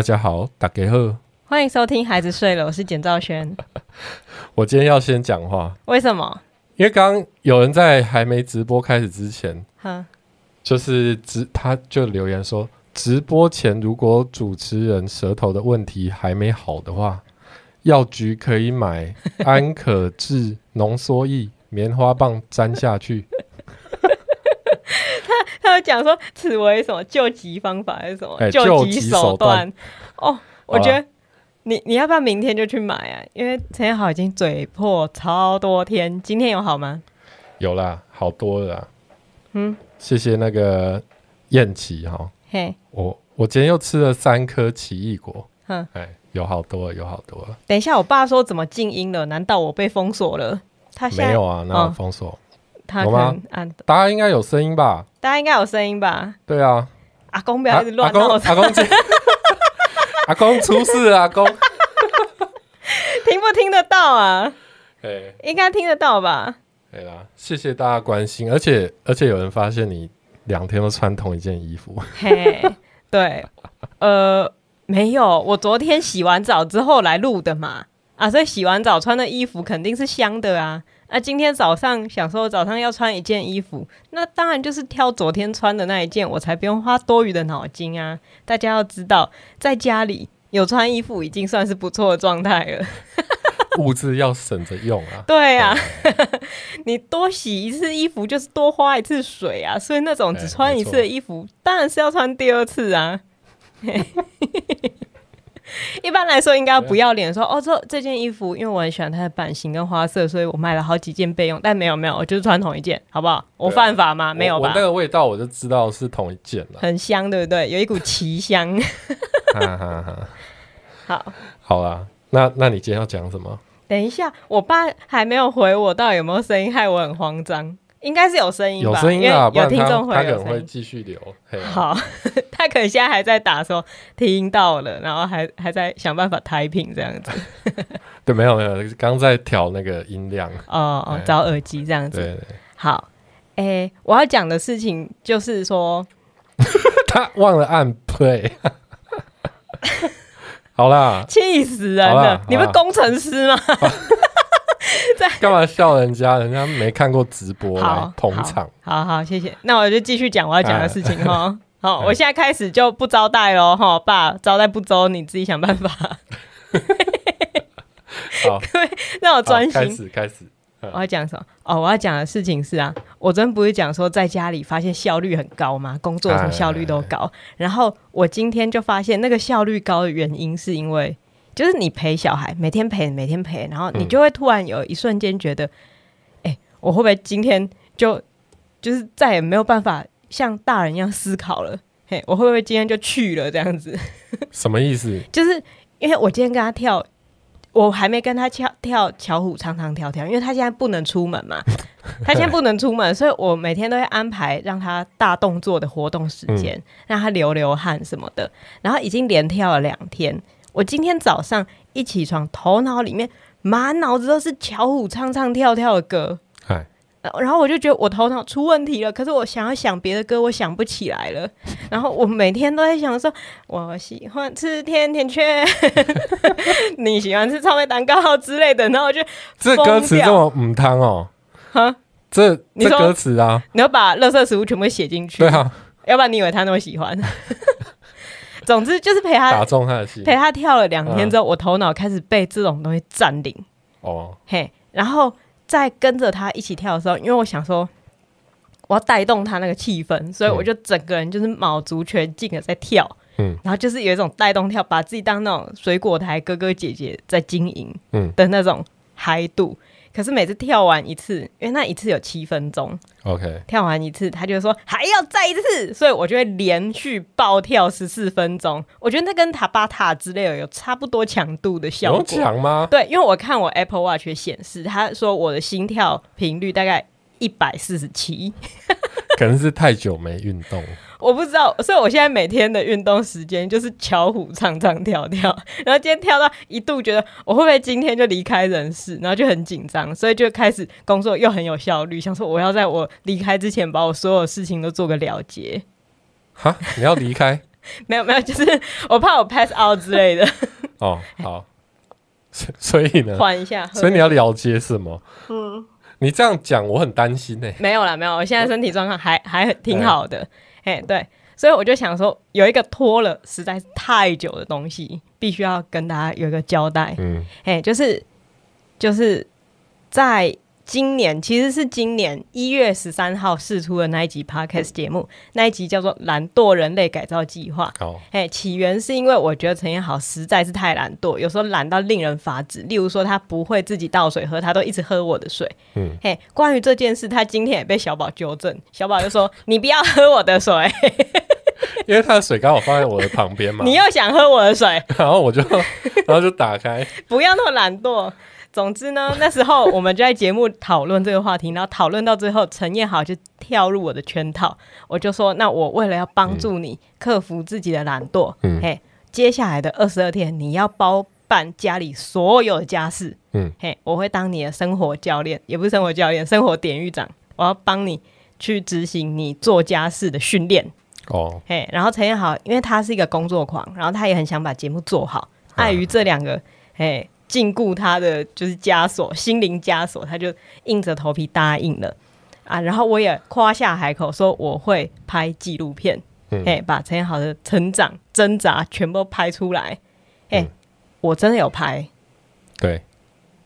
大家好，大家好，欢迎收听《孩子睡了》，我是简兆轩。我今天要先讲话，为什么？因为刚刚有人在还没直播开始之前，哈，就是直他就留言说，直播前如果主持人舌头的问题还没好的话，药局可以买安可治浓缩液棉花棒粘下去。他有讲说，此为什么救急方法还是什么、欸、救急手段？哦，我觉得你你要不要明天就去买啊？因为陈彦豪已经嘴破超多天，今天有好吗？有啦，好多了啦。嗯，谢谢那个燕琪哈。嘿，我我今天又吃了三颗奇异果。嗯，哎，有好多，有好多了。等一下，我爸说怎么静音了？难道我被封锁了？他没有啊，哪有封锁？哦他可能按，大家应该有声音吧？大家应该有声音吧？对啊，阿公不要一直乱闹，阿公阿公 阿公出事了，阿公 听不听得到啊？哎，应该听得到吧？对啦，谢谢大家关心，而且而且有人发现你两天都穿同一件衣服，嘿，对，呃，没有，我昨天洗完澡之后来录的嘛，啊，所以洗完澡穿的衣服肯定是香的啊。那、啊、今天早上想说早上要穿一件衣服，那当然就是挑昨天穿的那一件，我才不用花多余的脑筋啊！大家要知道，在家里有穿衣服已经算是不错的状态了。物质要省着用啊！对啊，你多洗一次衣服就是多花一次水啊，所以那种只穿一次的衣服，当然是要穿第二次啊。一般来说，应该不要脸说哦，这这件衣服，因为我很喜欢它的版型跟花色，所以我买了好几件备用。但没有没有，我就是穿同一件，好不好？我犯法吗？没有吧？闻那个味道，我就知道是同一件了。很香，对不对？有一股奇香。哈哈哈。好，好啦，那那你今天要讲什么？等一下，我爸还没有回我，到底有没有声音？害我很慌张。应该是有声音吧，有声音啊，有听众会，他可能会继续留。好，他可能现在还在打说听到了，然后还还在想办法 typing 这样子。对，没有没有，刚在调那个音量。哦哦，找耳机这样子。对，对，对，好，哎、欸，我要讲的事情就是说，他忘了按 play。好啦，气死人了！你不是工程师吗？干嘛笑人家？人家没看过直播，来捧场。好好，谢谢。那我就继续讲我要讲的事情哈。好，我现在开始就不招待喽哈。爸，招待不周，你自己想办法。好，各位让我专心。开始，开始。我要讲什么？哦，我要讲的事情是啊，我昨天不是讲说在家里发现效率很高吗？工作什么效率都高。然后我今天就发现那个效率高的原因是因为。就是你陪小孩，每天陪，每天陪，然后你就会突然有一瞬间觉得，哎、嗯欸，我会不会今天就就是再也没有办法像大人一样思考了？嘿，我会不会今天就去了这样子？什么意思？就是因为我今天跟他跳，我还没跟他跳跳巧虎唱唱跳跳，因为他现在不能出门嘛，他现在不能出门，所以我每天都会安排让他大动作的活动时间，嗯、让他流流汗什么的，然后已经连跳了两天。我今天早上一起床，头脑里面满脑子都是巧虎唱唱跳跳的歌，嗨然后我就觉得我头脑出问题了。可是我想要想别的歌，我想不起来了。然后我每天都在想说，我喜欢吃甜甜圈，你喜欢吃草莓蛋糕之类的。然后我就这歌词这么母汤哦，哈，这这歌词啊，你要把垃圾食物全部写进去，对啊，要不然你以为他那么喜欢？总之就是陪他打中他的心，陪他跳了两天之后，嗯、我头脑开始被这种东西占领。哦，嘿，然后再跟着他一起跳的时候，因为我想说我要带动他那个气氛，所以我就整个人就是卯足全劲的在跳，嗯，然后就是有一种带动跳，把自己当那种水果台哥哥姐姐在经营，嗯。的那种嗨度。嗯可是每次跳完一次，因为那一次有七分钟，OK，跳完一次，他就说还要再一次，所以我就会连续暴跳十四分钟。我觉得那跟塔巴塔之类的有差不多强度的效果。有强吗？对，因为我看我 Apple Watch 显示，他说我的心跳频率大概一百四十七，可能是太久没运动。我不知道，所以我现在每天的运动时间就是巧虎唱唱跳跳，然后今天跳到一度觉得我会不会今天就离开人世，然后就很紧张，所以就开始工作又很有效率，想说我要在我离开之前把我所有事情都做个了结。哈，你要离开？没有没有，就是我怕我 pass out 之类的。哦，好，所以呢？缓一下。所以你要了结什么？嗯，你这样讲我很担心呢、欸。没有啦，没有，我现在身体状况还还挺好的。哎，对，所以我就想说，有一个拖了实在是太久的东西，必须要跟大家有一个交代。嗯，哎，就是就是在今年，其实是今年一月十三号试出的那一集 Podcast 节目，那一集叫做《懒惰人类改造计划》。哦，哎，起源是因为我觉得陈彦豪实在是太懒惰，有时候懒到令人发指。例如说，他不会自己倒水喝，他都一直喝我的水。嗯，嘿，关于这件事，他今天也被小宝纠正，小宝就说：“你不要喝我的水。”因为他的水刚好放在我的旁边嘛。你又想喝我的水，然后我就，然后就打开。不要那么懒惰。总之呢，那时候我们就在节目讨论这个话题，然后讨论到最后，陈彦豪就跳入我的圈套。我就说，那我为了要帮助你克服自己的懒惰，嗯，嘿，接下来的二十二天，你要包办家里所有的家事，嗯，嘿，我会当你的生活教练，也不是生活教练，生活典狱长，我要帮你去执行你做家事的训练。哦，嘿，然后陈彦豪，因为他是一个工作狂，然后他也很想把节目做好，碍于这两个，嘿。禁锢他的就是枷锁，心灵枷锁，他就硬着头皮答应了啊。然后我也夸下海口说我会拍纪录片，嗯、嘿，把陈彦豪的成长挣扎全部拍出来。哎，嗯、我真的有拍，对。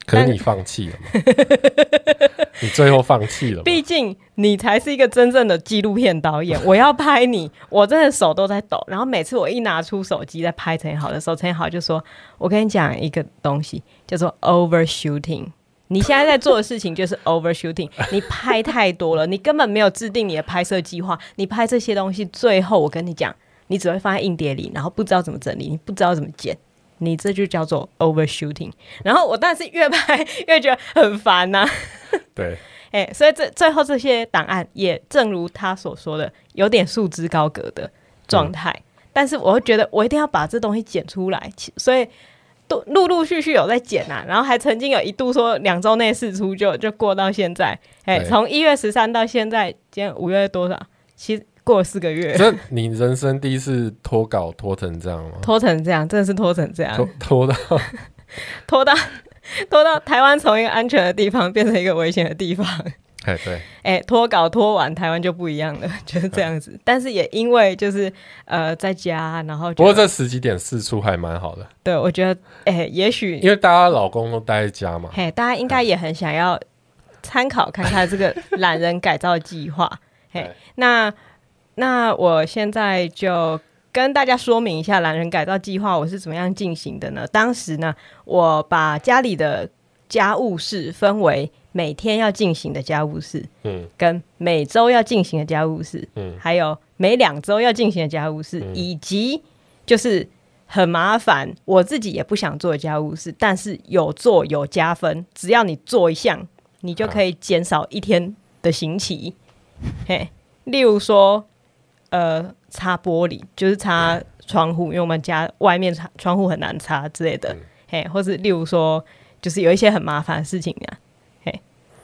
可是你放弃了吗？你最后放弃了。毕竟你才是一个真正的纪录片导演，我要拍你，我真的手都在抖。然后每次我一拿出手机在拍陈彦豪的时候，陈彦豪就说：“我跟你讲一个东西，叫做 overshooting。你现在在做的事情就是 overshooting，你拍太多了，你根本没有制定你的拍摄计划。你拍这些东西，最后我跟你讲，你只会放在硬碟里，然后不知道怎么整理，你不知道怎么剪。”你这就叫做 overshooting，然后我当然是越拍 越觉得很烦呐、啊。对，哎、欸，所以这最后这些档案也正如他所说的，有点束之高阁的状态。嗯、但是我会觉得我一定要把这东西剪出来，所以都陆陆续续有在剪啊。然后还曾经有一度说两周内试出就，就就过到现在。哎、欸，从一月十三到现在，今天五月多少？其实。过了四个月，这你人生第一次拖稿拖成这样吗？拖成这样，真的是拖成这样，拖，拖到 拖到拖到台湾从一个安全的地方变成一个危险的地方。哎，对，哎，拖稿拖完，台湾就不一样了，就是这样子。但是也因为就是呃在家，然后不过这十几点四出还蛮好的。对，我觉得哎，也许因为大家老公都待在家嘛，嘿，大家应该也很想要参考看看这个懒人改造计划。嘿，对那。那我现在就跟大家说明一下懒人改造计划我是怎么样进行的呢？当时呢，我把家里的家务事分为每天要进行的家务事，嗯，跟每周要进行的家务事，嗯，还有每两周要进行的家务事，嗯，以及就是很麻烦我自己也不想做的家务事，但是有做有加分，只要你做一项，你就可以减少一天的刑期，啊，嘿，例如说。呃，擦玻璃就是擦窗户，因为我们家外面擦窗户很难擦之类的，嗯、嘿，或是例如说，就是有一些很麻烦的事情啊，嘿，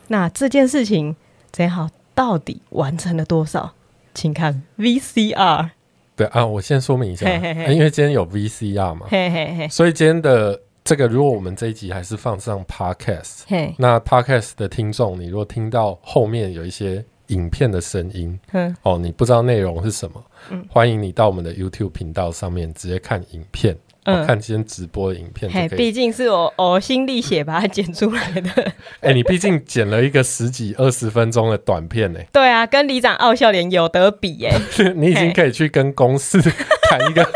那这件事情陈彦豪到底完成了多少？请看 VCR。对啊，我先说明一下，因为今天有 VCR 嘛，嘿嘿嘿，所以今天的这个，如果我们这一集还是放上 Podcast，嘿那 Podcast 的听众，你如果听到后面有一些。影片的声音，嗯，哦，你不知道内容是什么，嗯，欢迎你到我们的 YouTube 频道上面直接看影片，嗯，看今天直播的影片。嘿，毕竟是我呕心沥血把它剪出来的。哎、欸，你毕竟剪了一个十几二十分钟的短片呢。对啊，跟李长傲笑脸有得比哎。你已经可以去跟公司 谈一个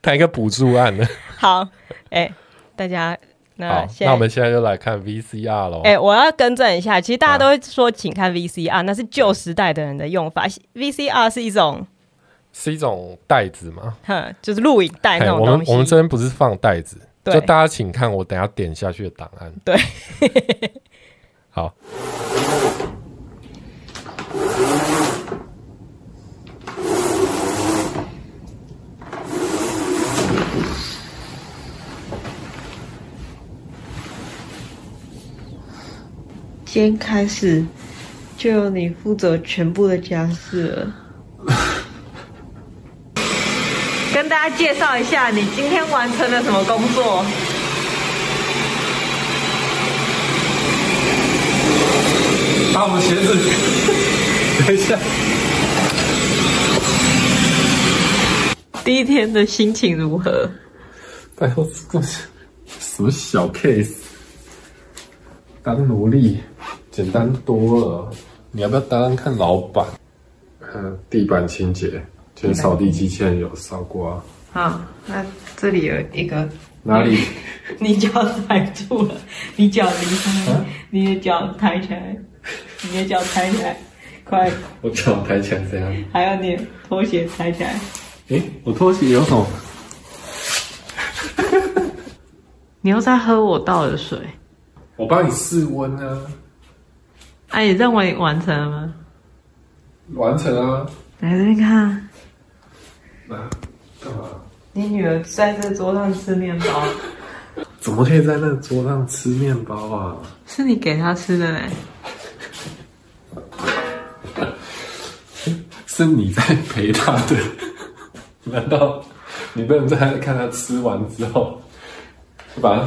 谈一个补助案了。好，哎、欸，大家。那那我们现在就来看 VCR 喽。哎、欸，我要更正一下，其实大家都会说请看 VCR，、啊、那是旧时代的人的用法。VCR 是一种是一种袋子吗？哼，就是录影带那种东西。我们我们这边不是放袋子，就大家请看我等下点下去的档案。对，好。今天开始就由你负责全部的家事了。跟大家介绍一下，你今天完成了什么工作？把我们鞋子，等一下。第一天的心情如何？拜托，这是什么小 case？当奴隶。简单多了，你要不要当当看老板？嗯，地板清洁，今天扫地机器人有扫过啊。好，那这里有一个哪里？你脚踩住了，你脚离开，啊、你的脚抬起来，你的脚抬起来，快！我脚抬起来这样？还有你的拖鞋抬起来。诶，我拖鞋有什么？你又在喝我倒的水？我帮你试温啊。哎、啊，你认为完成了吗？完成啊！来这边看。来，干嘛？你女儿在这桌上吃面包。怎么可以在那桌上吃面包啊？是你给她吃的嘞。是你在陪她的？难道你不能在看她吃完之后，把她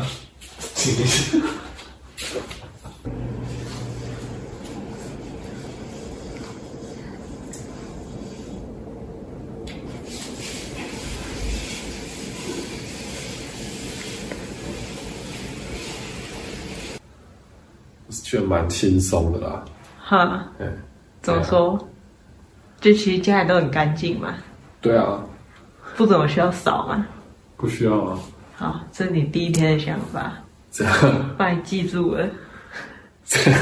亲就蛮轻松的啦。哈，怎么说？啊、就其实家里都很干净嘛。对啊。不怎么需要扫嘛。不需要啊。好，这是你第一天的想法。这样。把你记住了。这样。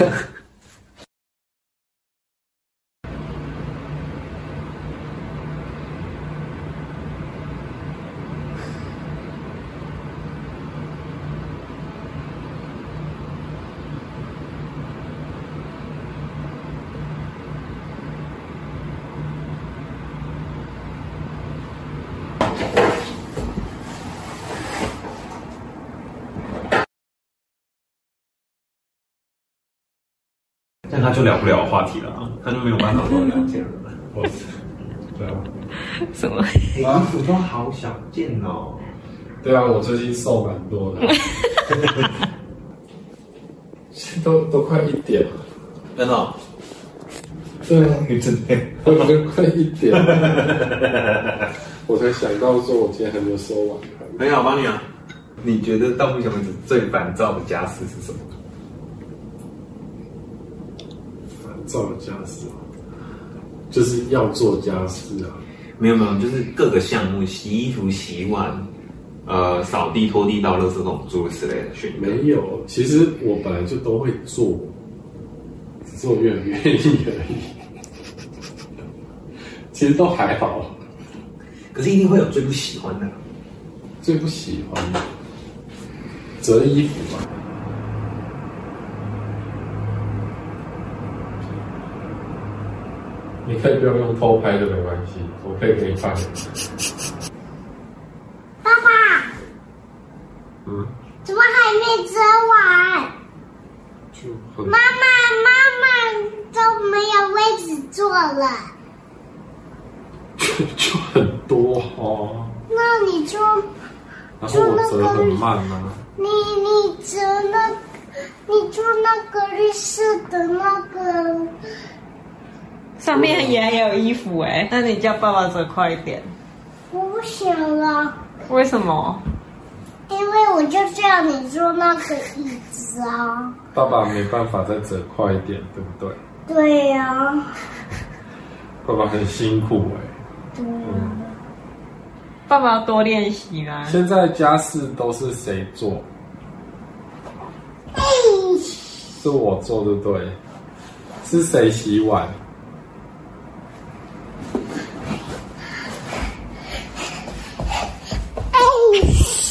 但他就聊不了话题了啊，他就没有办法跟我聊天了。对啊，什么？衣服都好小件哦。对啊，我最近瘦蛮多的，都都快一点了。真的、哦？对啊，你真的？我觉得快一点了。我才想到说，我今天还没有收完。没有，帮你啊。你觉得到目前为止最烦躁的家事是什么？做家事，就是要做家事啊！没有没有，就是各个项目，洗衣服、洗碗，呃，扫地、拖地、倒垃圾这种诸如此类的选。没有，其实我本来就都会做，只是我愿不愿意而已。其实都还好，可是一定会有最不喜欢的。最不喜欢的，折衣服吧。你可以不用用偷拍的，没关系，我可以给你看。爸爸，嗯，怎么还没折完？就妈妈，妈妈都没有位置坐了。就 就很多哦。那你就，然后我折很慢吗？你你折那，你做那个绿色的那个。上面也有衣服哎，那你叫爸爸折快一点。我不想了。为什么？因为我就叫你坐那个椅子啊。爸爸没办法再折快一点，对不对？对呀、啊。爸爸很辛苦哎、欸。对、啊。嗯。爸爸要多练习啦。现在家事都是谁做？是我做对不对？是谁洗碗？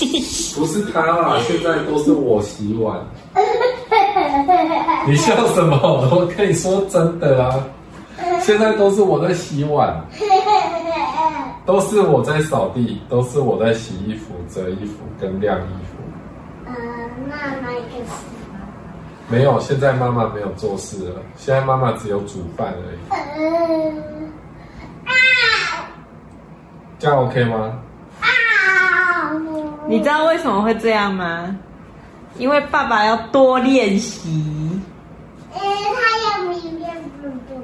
不是他啦，现在都是我洗碗。你笑什么？我跟你说真的啊，现在都是我在洗碗，都是我在扫地，都是我在洗衣服、折衣服跟晾衣服。嗯，那那个是。没有，现在妈妈没有做事了。现在妈妈只有煮饭而已。嗯啊，这样 OK 吗？啊，你知道为什么会这样吗？因为爸爸要多练习。哎，他要明天不不。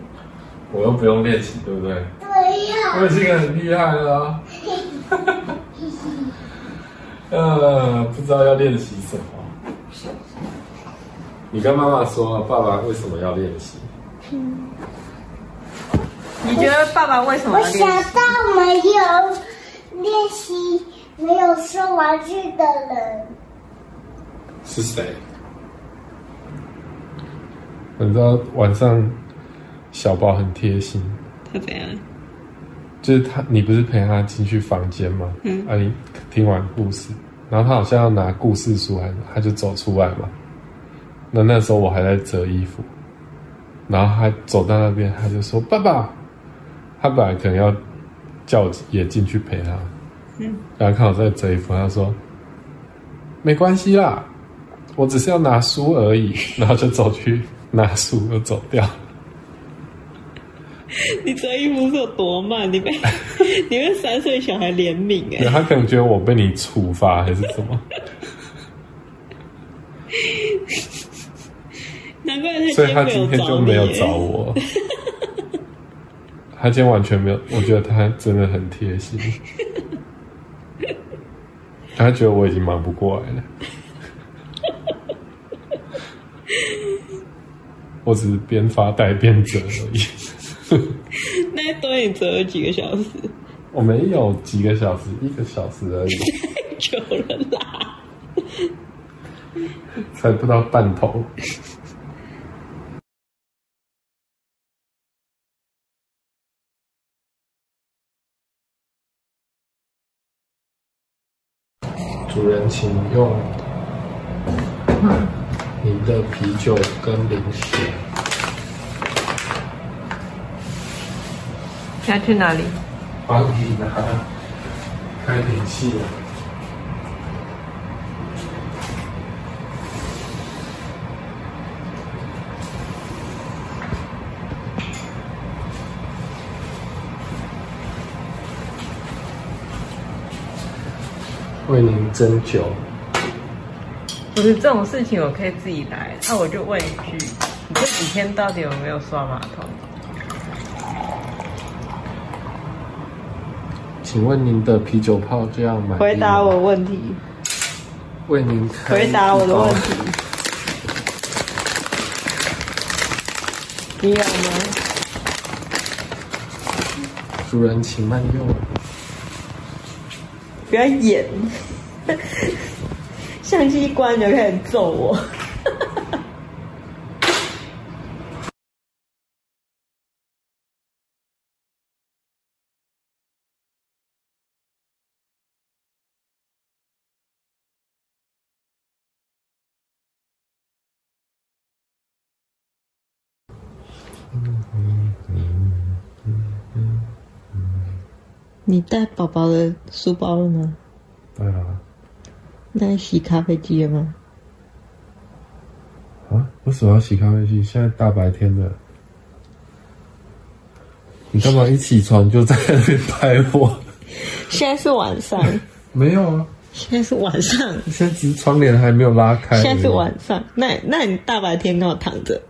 我又不用练习，对不对？对呀。我已经很厉害了。呃，不知道要练习什么。你跟妈妈说，爸爸为什么要练习？嗯，你觉得爸爸为什么要练习？我想到没有练习、没有收玩具的人是谁？你知道晚上小宝很贴心，他怎样？就是他，你不是陪他进去房间吗？嗯，啊，你听完故事，然后他好像要拿故事书，还他就走出来嘛。那那时候我还在折衣服，然后他走到那边，他就说：“爸爸。”他本来可能要叫我也进去陪他，嗯，然后看我在折衣服，他说：“没关系啦，我只是要拿书而已。”然后就走去拿书，又走掉。你折衣服是有多慢？你被 你被三岁小孩怜悯哎？他可能觉得我被你处罚还是什么？难怪他所以他今天就没有找我。他今天完全没有，我觉得他真的很贴心。他觉得我已经忙不过来了。我只是边发呆边折而已。那对你折了几个小时？我没有几个小时，一个小时而已。太久了啦，才不到半头。主人，请用您的啤酒跟零食。要去哪里？帮你拿开瓶器。为您斟酒。不是这种事情，我可以自己来。那我就问一句：你这几天到底有没有刷马桶？请问您的啤酒泡这样买？回答我问题。为您开。回答我的问题。你有吗？主人，请慢用。不要演，相机一关就开始揍我。你带宝宝的书包了吗？带啊。那你洗咖啡机了吗？啊？为什么要洗咖啡机？现在大白天的，你干嘛一起床就在那边拍我？现在是晚上。没有啊。现在是晚上。现在只是窗帘还没有拉开。现在是晚上。那那你大白天跟我躺着？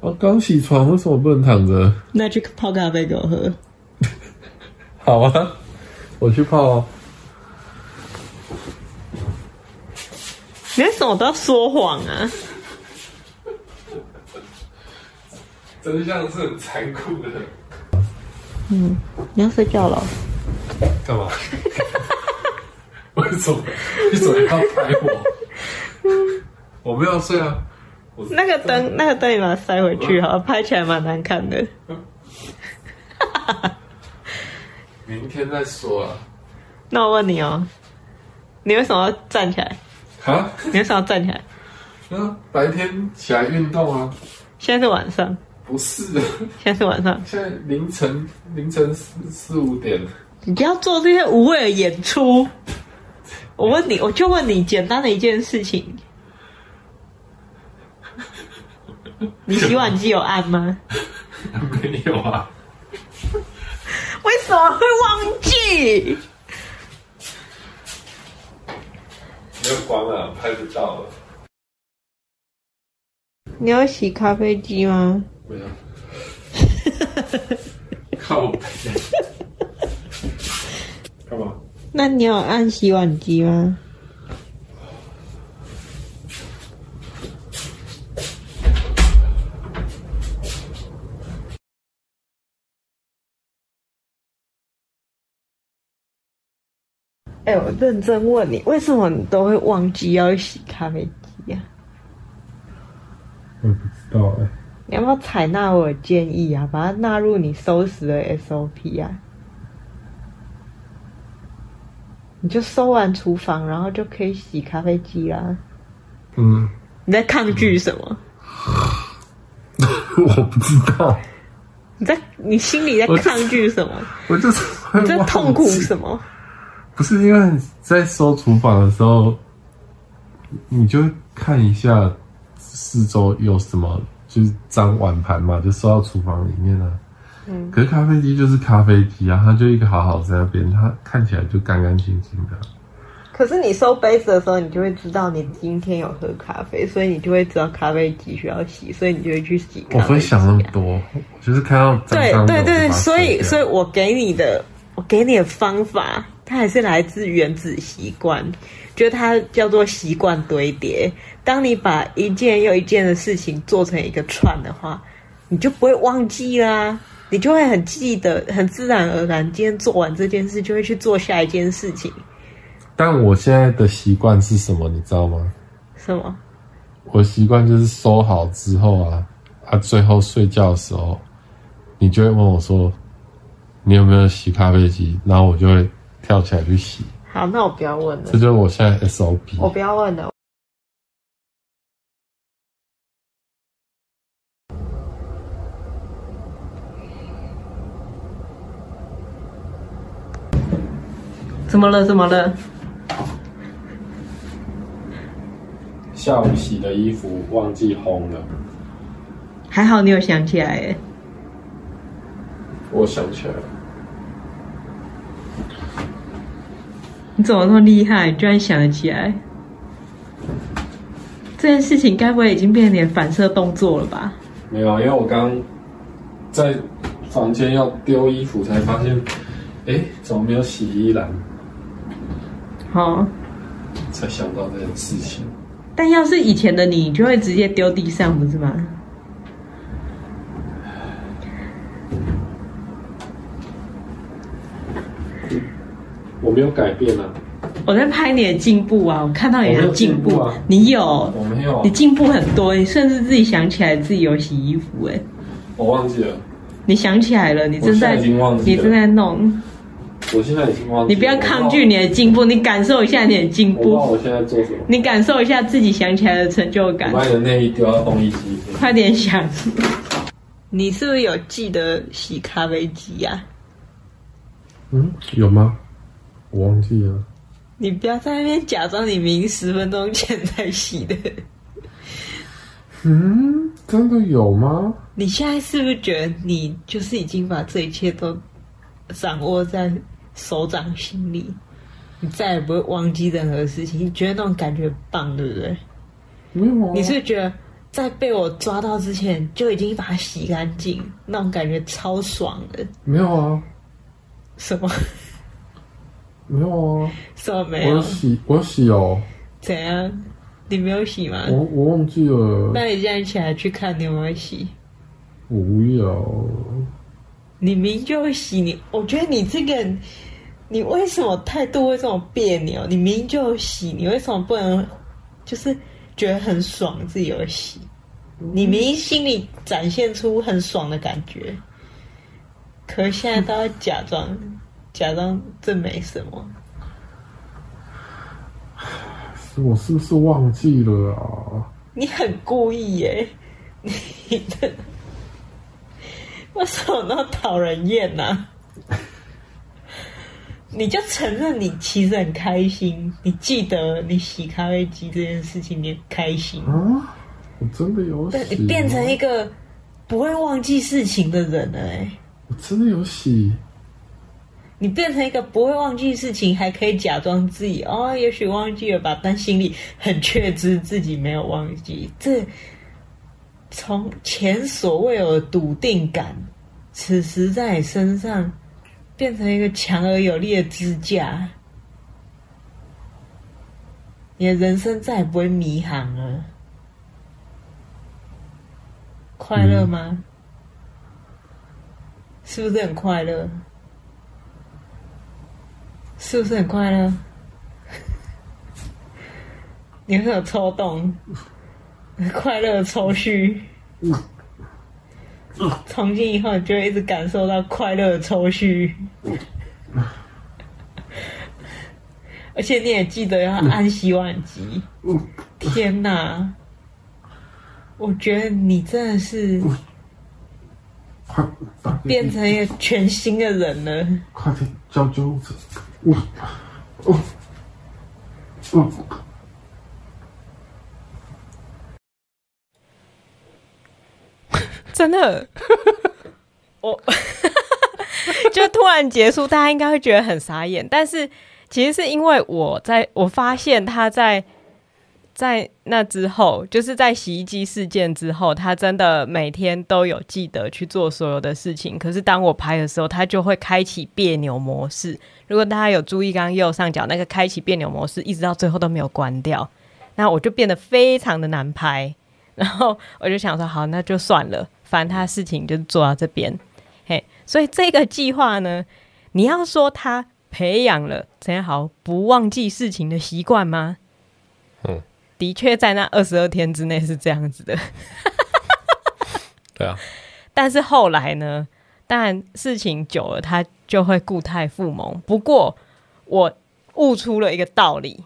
我刚起床，为什么不能躺着？那去泡咖啡给我喝。好啊，我去泡哦。你为什么都要说谎啊？真相是很残酷的。嗯，你要睡觉了？干嘛？为什么？你怎么要拍我？我没有睡啊。那个灯，那个灯你把它塞回去，好，拍起来蛮难看的。明天再说啊。那我问你哦，你为什么要站起来？啊？你为什么要站起来？啊，白天起来运动啊。现在是晚上。不是，现在是晚上。现在凌晨凌晨四四五点。你不要做这些无谓的演出。我问你，我就问你简单的一件事情：你洗碗机有按吗？没有啊。为什么会忘记？没有光了，拍不到了。你要洗咖啡机吗？没有。靠北。干嘛？那你有按洗碗机吗？哎、欸，我认真问你，为什么你都会忘记要洗咖啡机呀、啊？我不知道哎、欸。你要不要采纳我的建议啊？把它纳入你收拾的 SOP 啊？你就收完厨房，然后就可以洗咖啡机啦。嗯。你在抗拒什么？我不知道。你在你心里在抗拒什么？我，我就是你在痛苦什么？不是因为在收厨房的时候，你就看一下四周有什么。就是脏碗盘嘛，就收到厨房里面了。嗯，可是咖啡机就是咖啡机啊，它就一个好好在那边，它看起来就干干净净的。可是你收杯子的时候，你就会知道你今天有喝咖啡，所以你就会知道咖啡机需要洗，所以你就会去洗。我会想那么多，就是看到脏脏的。对对对，所以所以我给你的，我给你的方法，它还是来自原子习惯，觉得它叫做习惯堆叠。当你把一件又一件的事情做成一个串的话，你就不会忘记啦，你就会很记得，很自然而然，今天做完这件事，就会去做下一件事情。但我现在的习惯是什么，你知道吗？什么？我习惯就是收好之后啊，啊，最后睡觉的时候，你就会问我说，你有没有洗咖啡机？然后我就会跳起来去洗。好，那我不要问了。这就是我现在 SOP。我不要问了。怎么了？怎么了？下午洗的衣服忘记烘了。还好你有想起来耶。我想起来了。怎么那么厉害？居然想得起来？这件事情该不会已经变成点反射动作了吧？没有，因为我刚在房间要丢衣服，才发现，哎，怎么没有洗衣篮？好，才想到这件事情。但要是以前的你，就会直接丢地上，不是吗？没有改变啊。我在拍你的进步啊，我看到你的进步。步啊、你有？我没有、啊。你进步很多，你甚至自己想起来自己有洗衣服哎。我忘记了。你想起来了？你正在？你正在弄。我现在已经忘记了。你不要抗拒你的进步，你感受一下你的进步。我我现在做什么？你感受一下自己想起来的成就感。把你的内衣丢到烘衣机。快点想。你是不是有记得洗咖啡机呀？嗯，有吗？我忘记了。你不要在那边假装你明十分钟前才洗的。嗯，真的有吗？你现在是不是觉得你就是已经把这一切都掌握在手掌心里？你再也不会忘记任何事情？你觉得那种感觉棒，对不对？没有啊。你是不是觉得在被我抓到之前就已经把它洗干净？那种感觉超爽的。没有啊。什么？没有啊，什么没有？我洗，我洗哦。怎样？你没有洗吗？我我忘记了。那你现在起来去看，你有没有洗？我不要。你明就洗你，我觉得你这个人，你为什么态度会这么别扭？你明就洗，你为什么不能就是觉得很爽自己有洗？你明心里展现出很爽的感觉，可是现在都要假装，假装这没什么。我是不是忘记了啊？你很故意耶！你的为什么那么讨人厌呢、啊？你就承认你其实很开心，你记得你洗咖啡机这件事情，你很开心啊？我真的有洗，对，你变成一个不会忘记事情的人了哎！我真的有洗。你变成一个不会忘记事情，还可以假装自己哦，也许忘记了吧，但心里很确知自己没有忘记。这从前所未有的笃定感，此时在你身上变成一个强而有力的支架，你的人生再也不会迷航了。快乐吗？嗯、是不是很快乐？是不是很快乐？你会有抽动，快乐的抽蓄。从今以后，你就会一直感受到快乐的抽蓄。而且你也记得要按洗碗机。天哪！我觉得你真的是变成一个全新的人了。快点叫救护车！哦哦哦！真的，我 就突然结束，大家应该会觉得很傻眼。但是其实是因为我在我发现他在。在那之后，就是在洗衣机事件之后，他真的每天都有记得去做所有的事情。可是当我拍的时候，他就会开启别扭模式。如果大家有注意，刚刚右上角那个开启别扭模式，一直到最后都没有关掉，那我就变得非常的难拍。然后我就想说，好，那就算了，反正他事情就做到这边。嘿，所以这个计划呢，你要说他培养了陈彦豪不忘记事情的习惯吗？嗯。的确，在那二十二天之内是这样子的。对啊，但是后来呢？当然事情久了，他就会固态复萌。不过，我悟出了一个道理。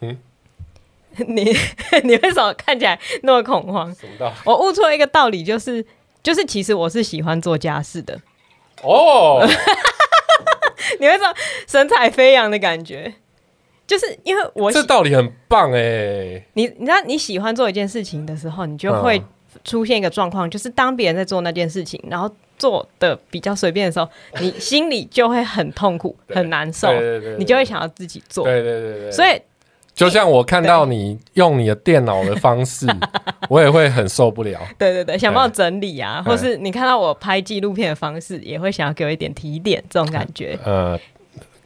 嗯，你 你为什么看起来那么恐慌？我悟出了一个道理，就是就是，其实我是喜欢做家事的。哦，你会说神采飞扬的感觉？就是因为我这道理很棒哎，你你知道你喜欢做一件事情的时候，你就会出现一个状况，嗯、就是当别人在做那件事情，然后做的比较随便的时候，你心里就会很痛苦、很难受，你就会想要自己做。对对对对，所以就像我看到你用你的电脑的方式，我也会很受不了。对对对，想帮我整理啊，或是你看到我拍纪录片的方式，也会想要给我一点提点，这种感觉。呃，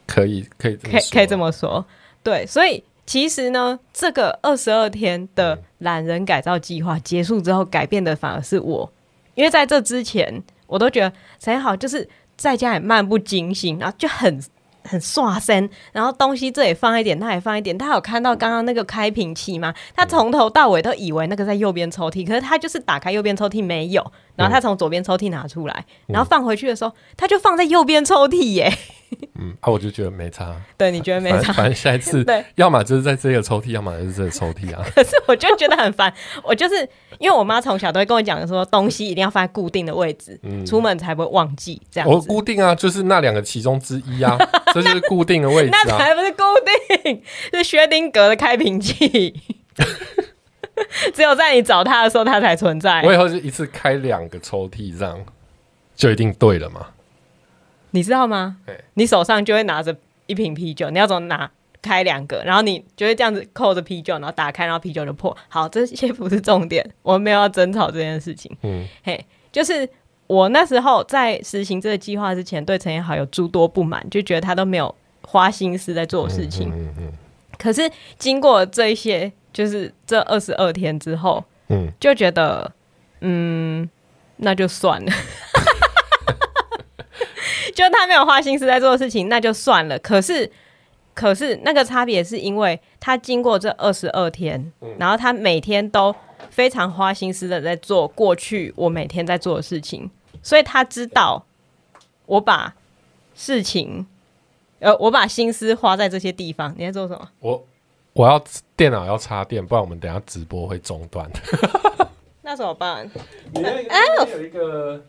可以可以可以可以这么说。对，所以其实呢，这个二十二天的懒人改造计划结束之后，改变的反而是我，因为在这之前，我都觉得陈好就是在家里漫不经心，然后就很。很刷身，然后东西这里放一点，那也放一点。他有看到刚刚那个开瓶器吗？他从头到尾都以为那个在右边抽屉，可是他就是打开右边抽屉没有，然后他从左边抽屉拿出来，然后放回去的时候，他就放在右边抽屉耶。嗯，啊，我就觉得没差。对，你觉得没差？反正下一次，对，要么就是在这个抽屉，要么就是这个抽屉啊。可是我就觉得很烦，我就是因为我妈从小都会跟我讲说，东西一定要放在固定的位置，嗯、出门才不会忘记这样。我固定啊，就是那两个其中之一啊。这就是固定的位置啊，那才不是固定，是薛丁格的开瓶器。只有在你找他的时候，他才存在。我以后是一次开两个抽屉，这样就一定对了吗？你知道吗？你手上就会拿着一瓶啤酒，你要怎么拿？开两个，然后你就会这样子扣着啤酒，然后打开，然后啤酒就破。好，这些不是重点，我们没有要争吵这件事情。嗯，嘿，就是。我那时候在实行这个计划之前，对陈彦豪有诸多不满，就觉得他都没有花心思在做事情。嗯嗯可是经过这一些，就是这二十二天之后，嗯，就觉得，嗯，那就算了。就他没有花心思在做的事情，那就算了。可是，可是那个差别是因为他经过这二十二天，嗯，然后他每天都非常花心思的在做过去我每天在做的事情，所以他知道我把事情，呃，我把心思花在这些地方。你在做什么？我我要电脑要插电，不然我们等下直播会中断。那怎么办？你那个有一个。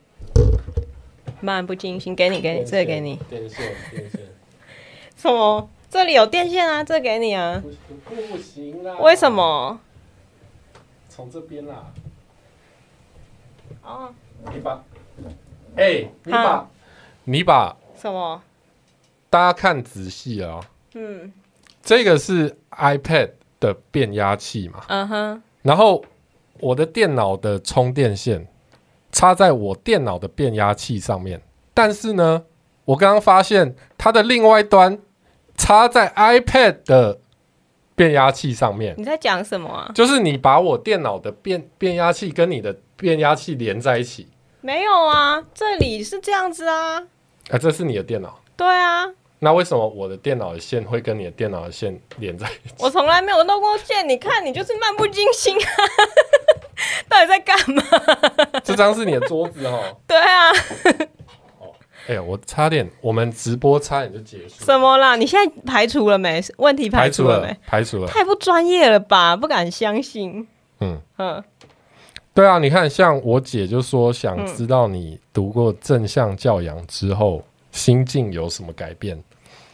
漫不经心，给你，给你，这个给你。电线，电线。什么？这里有电线啊，这个给你啊。不，不行啦。为什么？从这边啦。哦。你把，哎、欸，你把，你把。什么？大家看仔细哦。嗯。这个是 iPad 的变压器嘛？嗯哼。然后我的电脑的充电线。插在我电脑的变压器上面，但是呢，我刚刚发现它的另外一端插在 iPad 的变压器上面。你在讲什么啊？就是你把我电脑的变变压器跟你的变压器连在一起。没有啊，这里是这样子啊。啊，这是你的电脑？对啊。那为什么我的电脑的线会跟你的电脑的线连在一起？我从来没有弄过线，你看你就是漫不经心啊！到底在干嘛？这张是你的桌子哦。对啊。哦，哎呀，我差点，我们直播差点就结束。什么啦？你现在排除了没？问题排除了没？排除了。太不专业了吧？不敢相信。嗯嗯。对啊，你看，像我姐就说想知道你读过正向教养之后。嗯心境有什么改变？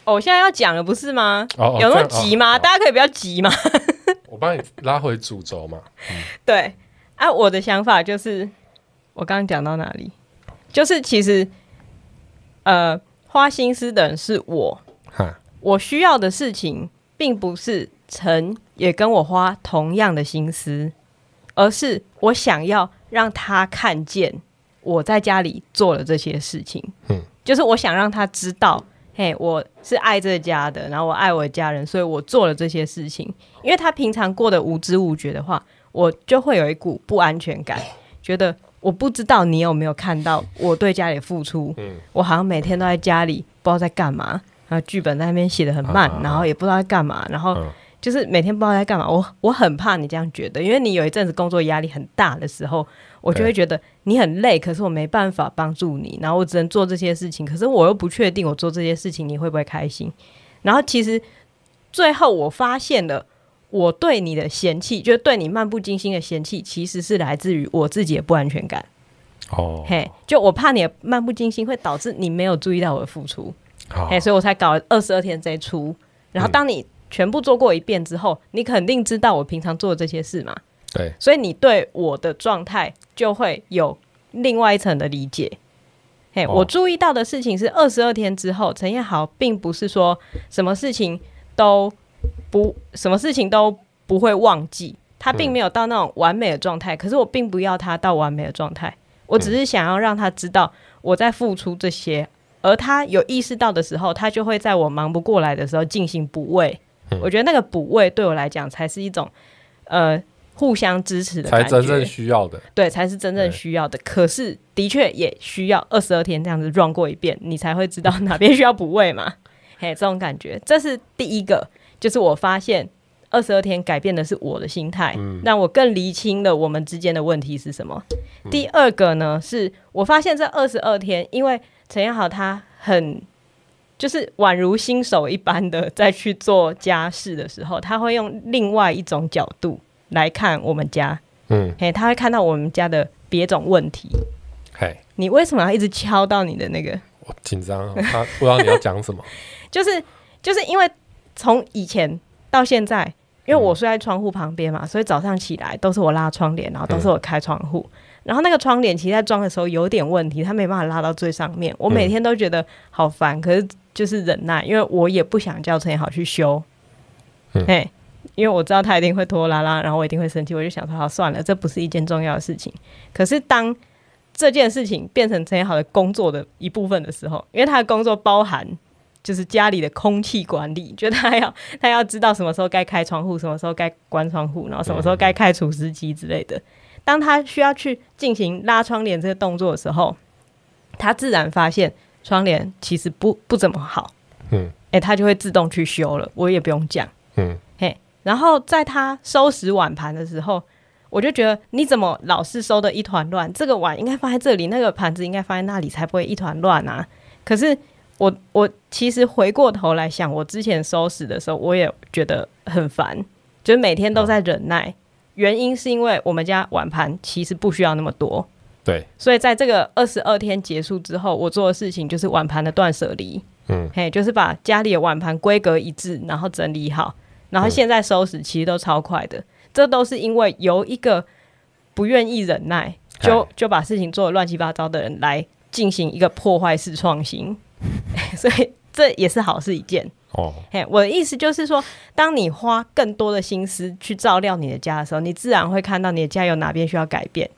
哦，我现在要讲了，不是吗？哦，有那么急吗？哦、大家可以不要急吗？我帮你拉回主轴嘛。嗯、对，啊，我的想法就是，我刚刚讲到哪里？就是其实，呃，花心思的人是我。哈，我需要的事情，并不是陈也跟我花同样的心思，而是我想要让他看见我在家里做了这些事情。嗯。就是我想让他知道，嘿，我是爱这家的，然后我爱我的家人，所以我做了这些事情。因为他平常过得无知无觉的话，我就会有一股不安全感，觉得我不知道你有没有看到我对家里付出。嗯，我好像每天都在家里不知道在干嘛，然后剧本在那边写的很慢，然后也不知道在干嘛，然后就是每天不知道在干嘛。我我很怕你这样觉得，因为你有一阵子工作压力很大的时候。我就会觉得你很累，可是我没办法帮助你，然后我只能做这些事情，可是我又不确定我做这些事情你会不会开心。然后其实最后我发现了，我对你的嫌弃，就是对你漫不经心的嫌弃，其实是来自于我自己的不安全感。哦，嘿，就我怕你的漫不经心会导致你没有注意到我的付出，嘿，所以我才搞了二十二天这一出。然后当你全部做过一遍之后，嗯，你肯定知道我平常做的这些事嘛。对，所以你对我的状态就会有另外一层的理解。嘿，我注意到的事情是二十二天之后，陈彦豪并不是说什么事情都不，什么事情都不会忘记，他并没有到那种完美的状态。可是我并不要他到完美的状态，我只是想要让他知道我在付出这些，而他有意识到的时候，他就会在我忙不过来的时候进行补位。我觉得那个补位对我来讲才是一种呃。互相支持的，才真正需要的，对，才是真正需要的。可是，的确也需要二十二天这样子 run 过一遍，你才会知道 哪边需要补位嘛。嘿，这种感觉，这是第一个，就是我发现二十二天改变的是我的心态，嗯，让我更厘清了我们之间的问题是什么。嗯。第二个呢，是我发现这二十二天，因为陈彦豪他很就是宛如新手一般的在去做家事的时候，他会用另外一种角度。来看我们家，嗯，嘿，他会看到我们家的别种问题。嘿，你为什么要一直敲到你的那个？我紧张，他不知道你要讲什么。就是就是因为从以前到现在，因为我睡在窗户旁边嘛，嗯，所以早上起来都是我拉窗帘，然后都是我开窗户，嗯。然后那个窗帘其实在装的时候有点问题，它没办法拉到最上面。我每天都觉得好烦，可是就是忍耐，因为我也不想叫陈彦豪去修。嗯，嘿。因为我知道他一定会拖拖拉拉，然后我一定会生气，我就想说好算了，这不是一件重要的事情。可是当这件事情变成陈彦豪的工作的一部分的时候，因为他的工作包含就是家里的空气管理，就他要他要知道什么时候该开窗户，什么时候该关窗户，然后什么时候该开除湿机之类的。当他需要去进行拉窗帘这个动作的时候，他自然发现窗帘其实不不怎么好，嗯，哎、欸，他就会自动去修了，我也不用讲，嗯，嘿。然后在他收拾碗盘的时候，我就觉得你怎么老是收的一团乱？这个碗应该放在这里，那个盘子应该放在那里，才不会一团乱啊。可是我我其实回过头来想，我之前收拾的时候，我也觉得很烦，就是每天都在忍耐。哦、原因是因为我们家碗盘其实不需要那么多，对。所以在这个二十二天结束之后，我做的事情就是碗盘的断舍离，嗯，嘿，就是把家里的碗盘规格一致，然后整理好。然后现在收拾其实都超快的，嗯、这都是因为由一个不愿意忍耐，就就把事情做得乱七八糟的人来进行一个破坏式创新，所以这也是好事一件。哦，嘿，我的意思就是说，当你花更多的心思去照料你的家的时候，你自然会看到你的家有哪边需要改变。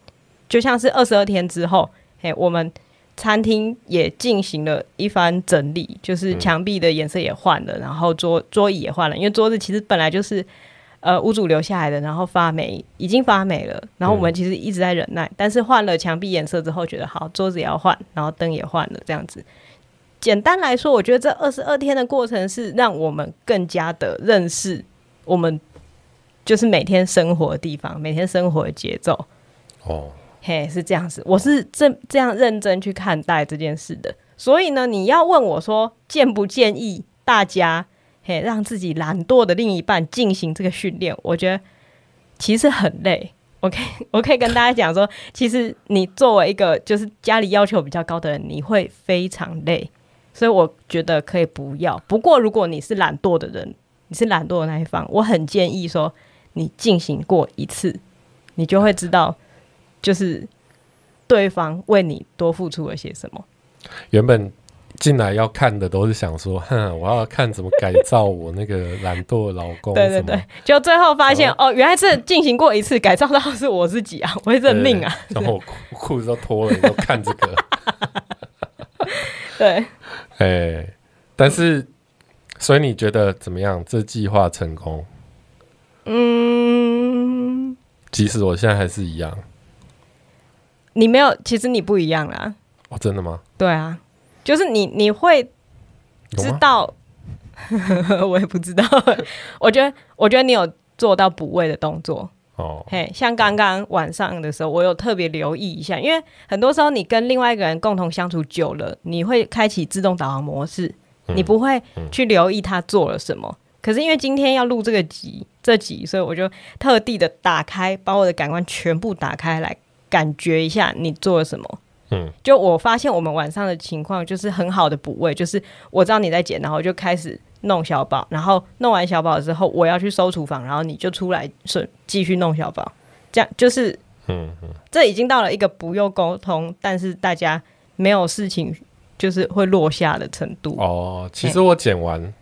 就像是二十二天之后，嘿，我们。餐厅也进行了一番整理，就是墙壁的颜色也换了，嗯、然后桌桌椅也换了，因为桌子其实本来就是呃屋主留下来的，然后发霉，已经发霉了。然后我们其实一直在忍耐，嗯、但是换了墙壁颜色之后，觉得好，桌子也要换，然后灯也换了，这样子。简单来说，我觉得这二十二天的过程是让我们更加的认识我们，就是每天生活的地方，每天生活的节奏。哦。嘿，是这样子，我是这这样认真去看待这件事的。所以呢，你要问我说，建不建议大家嘿让自己懒惰的另一半进行这个训练？我觉得其实很累。OK，我可以跟大家讲说，其实你作为一个就是家里要求比较高的人，你会非常累。所以我觉得可以不要。不过如果你是懒惰的人，你是懒惰的那一方，我很建议说，你进行过一次，你就会知道。就是对方为你多付出了些什么？原本进来要看的都是想说，哼，我要看怎么改造我那个懒惰的老公。对对对，就最后发现哦，原来是进行过一次改造，到是我自己啊，我会认命啊。然后我裤子都脱了，你都看这个。对，哎，但是所以你觉得怎么样？这计划成功？嗯，即使我现在还是一样。你没有，其实你不一样啦。哦，真的吗？对啊，就是你，你会知道，吗 我也不知道。我觉得，我觉得你有做到补位的动作。哦，嘿，像刚刚晚上的时候，我有特别留意一下，因为很多时候你跟另外一个人共同相处久了，你会开启自动导航模式，嗯、你不会去留意他做了什么。嗯、可是因为今天要录这个集，这集，所以我就特地的打开，把我的感官全部打开来。感觉一下你做了什么？嗯，就我发现我们晚上的情况就是很好的补位，就是我知道你在剪，然后就开始弄小宝，然后弄完小宝之后，我要去收厨房，然后你就出来顺继续弄小宝，这样就是，嗯嗯，这已经到了一个不用沟通，但是大家没有事情就是会落下的程度。哦，其实我剪完，欸、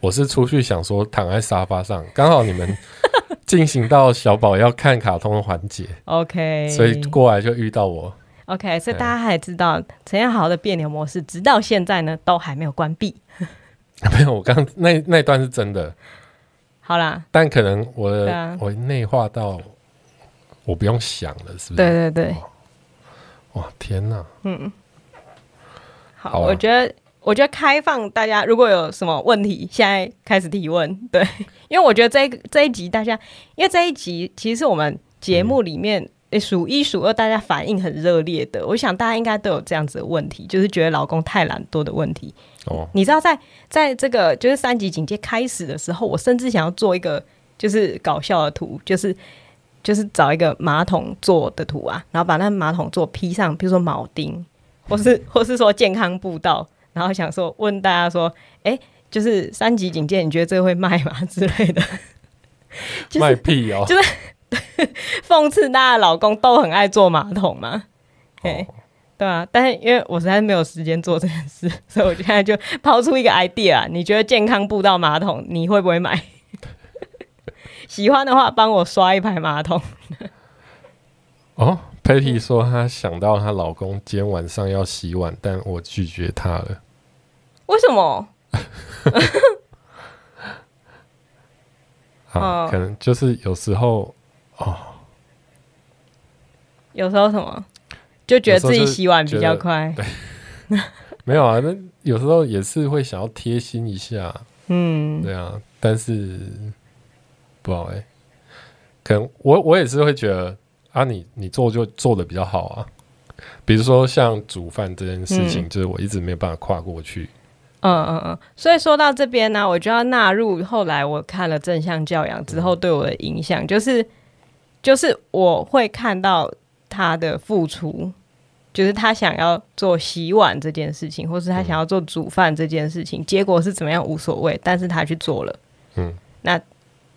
我是出去想说躺在沙发上，刚好你们。进行到小宝要看卡通的环节，OK，所以过来就遇到我，OK，所以大家还知道陈彦豪的别扭模式，直到现在呢都还没有关闭。没有，我刚那那段是真的。好啦，但可能我的、啊、我内化到我不用想了，是不是？对对对。哇，天哪！嗯，好，好啊、我觉得。我觉得开放大家如果有什么问题，现在开始提问。对，因为我觉得这一这一集大家，因为这一集其实是我们节目里面数一数二，大家反应很热烈的。我想大家应该都有这样子的问题，就是觉得老公太懒惰的问题。哦，你知道在在这个就是三级警戒开始的时候，我甚至想要做一个就是搞笑的图，就是就是找一个马桶座的图啊，然后把那马桶座披上，比如说铆钉，或是或是说健康步道。然后想说问大家说，哎，就是三级警戒，你觉得这个会卖吗？之类的，就是、卖屁哦，就是 讽刺大家老公都很爱坐马桶嘛，哦、对啊，但是因为我实在是没有时间做这件事，所以我现在就抛出一个 idea，你觉得健康步道马桶你会不会买？喜欢的话，帮我刷一排马桶。哦。Patty 说：“她想到她老公今天晚上要洗碗，但我拒绝她了。为什么？啊，哦可能就是有时候哦，有时候什么，就觉得自己洗碗比较快。没有啊，那有时候也是会想要贴心一下，嗯，对啊，但是不好哎、可能我我也是会觉得啊你，你你做就做的比较好啊，比如说像煮饭这件事情，嗯。就是我一直没有办法跨过去。嗯嗯嗯，所以说到这边呢，我就要纳入后来我看了正向教养之后对我的影响，就是就是我会看到他的付出，就是他想要做洗碗这件事情，或是他想要做煮饭这件事情，结果是怎么样无所谓，但是他去做了，嗯，那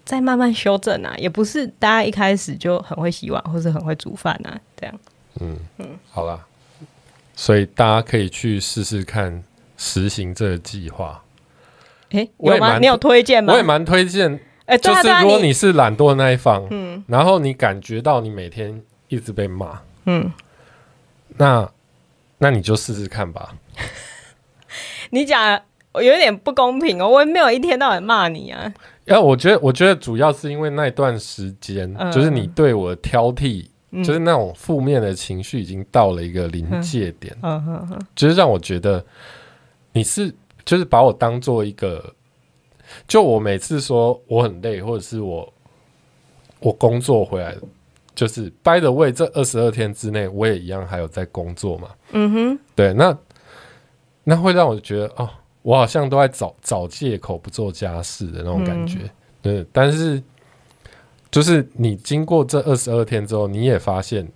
再慢慢修正啊，也不是大家一开始就很会洗碗或是很会煮饭啊，这样，嗯嗯，好啦，所以大家可以去试试看。实行这个计划，哎、欸，有吗？你有推荐吗？我也蛮推荐。哎、欸，就是如果你是懒惰的那一方，嗯，然后你感觉到你每天一直被骂，嗯，那那你就试试看吧。你讲有点不公平哦，我也没有一天到晚骂你啊。哎，我觉得，我觉得主要是因为那段时间，嗯、就是你对我的挑剔。嗯、就是那种负面的情绪已经到了一个临界点，嗯嗯嗯，就是让我觉得。你是就是把我当做一个，就我每次说我很累，或者是我我工作回来，就是 by the way，这二十二天之内我也一样还有在工作嘛。嗯哼，对，那那会让我觉得哦，我好像都在找找借口不做家事的那种感觉。嗯、对，但是就是你经过这二十二天之后，你也发现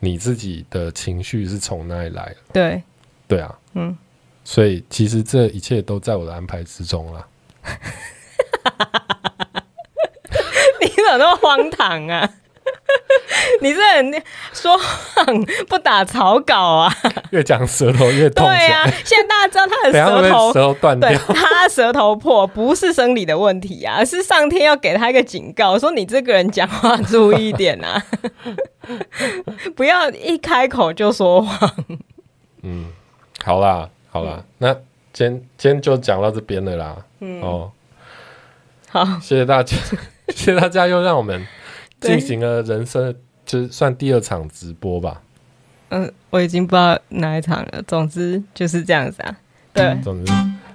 你自己的情绪是从哪里来的？对，对啊，嗯。所以其实这一切都在我的安排之中了。你怎么那么荒唐啊？你这人说谎不打草稿啊！越讲舌头越痛。对啊，现在大家知道他的舌头舌头断掉，他舌头破不是生理的问题啊，是上天要给他一个警告，说你这个人讲话注意一点啊，不要一开口就说谎。嗯，好啦。好了，那今天今天就讲到这边了啦。嗯，哦，好，谢谢大家，谢谢大家，又让我们进行了人生，就是算第二场直播吧。嗯，我已经不知道哪一场了。总之就是这样子啊。对，嗯、总之，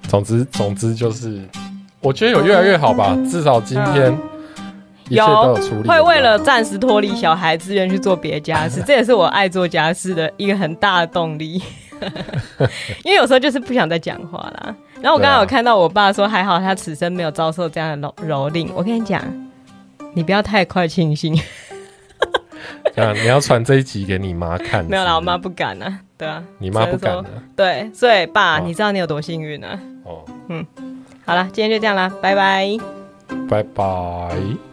总之，总之就是，我觉得有越来越好吧。至少今天一切都有处理有，会为了暂时脱离小孩，自愿去做别家事，这也是我爱做家事的一个很大的动力。因为有时候就是不想再讲话啦。然后我刚刚有看到我爸说，还好他此生没有遭受这样的蹂蹂躏。我跟你讲，你不要太快庆幸。啊，你要传这一集给你妈看？没有啦，我妈不敢啊。对啊，你妈不敢的。对，所以爸，哦、你知道你有多幸运啊？哦，嗯，好了，今天就这样啦，拜拜，拜拜。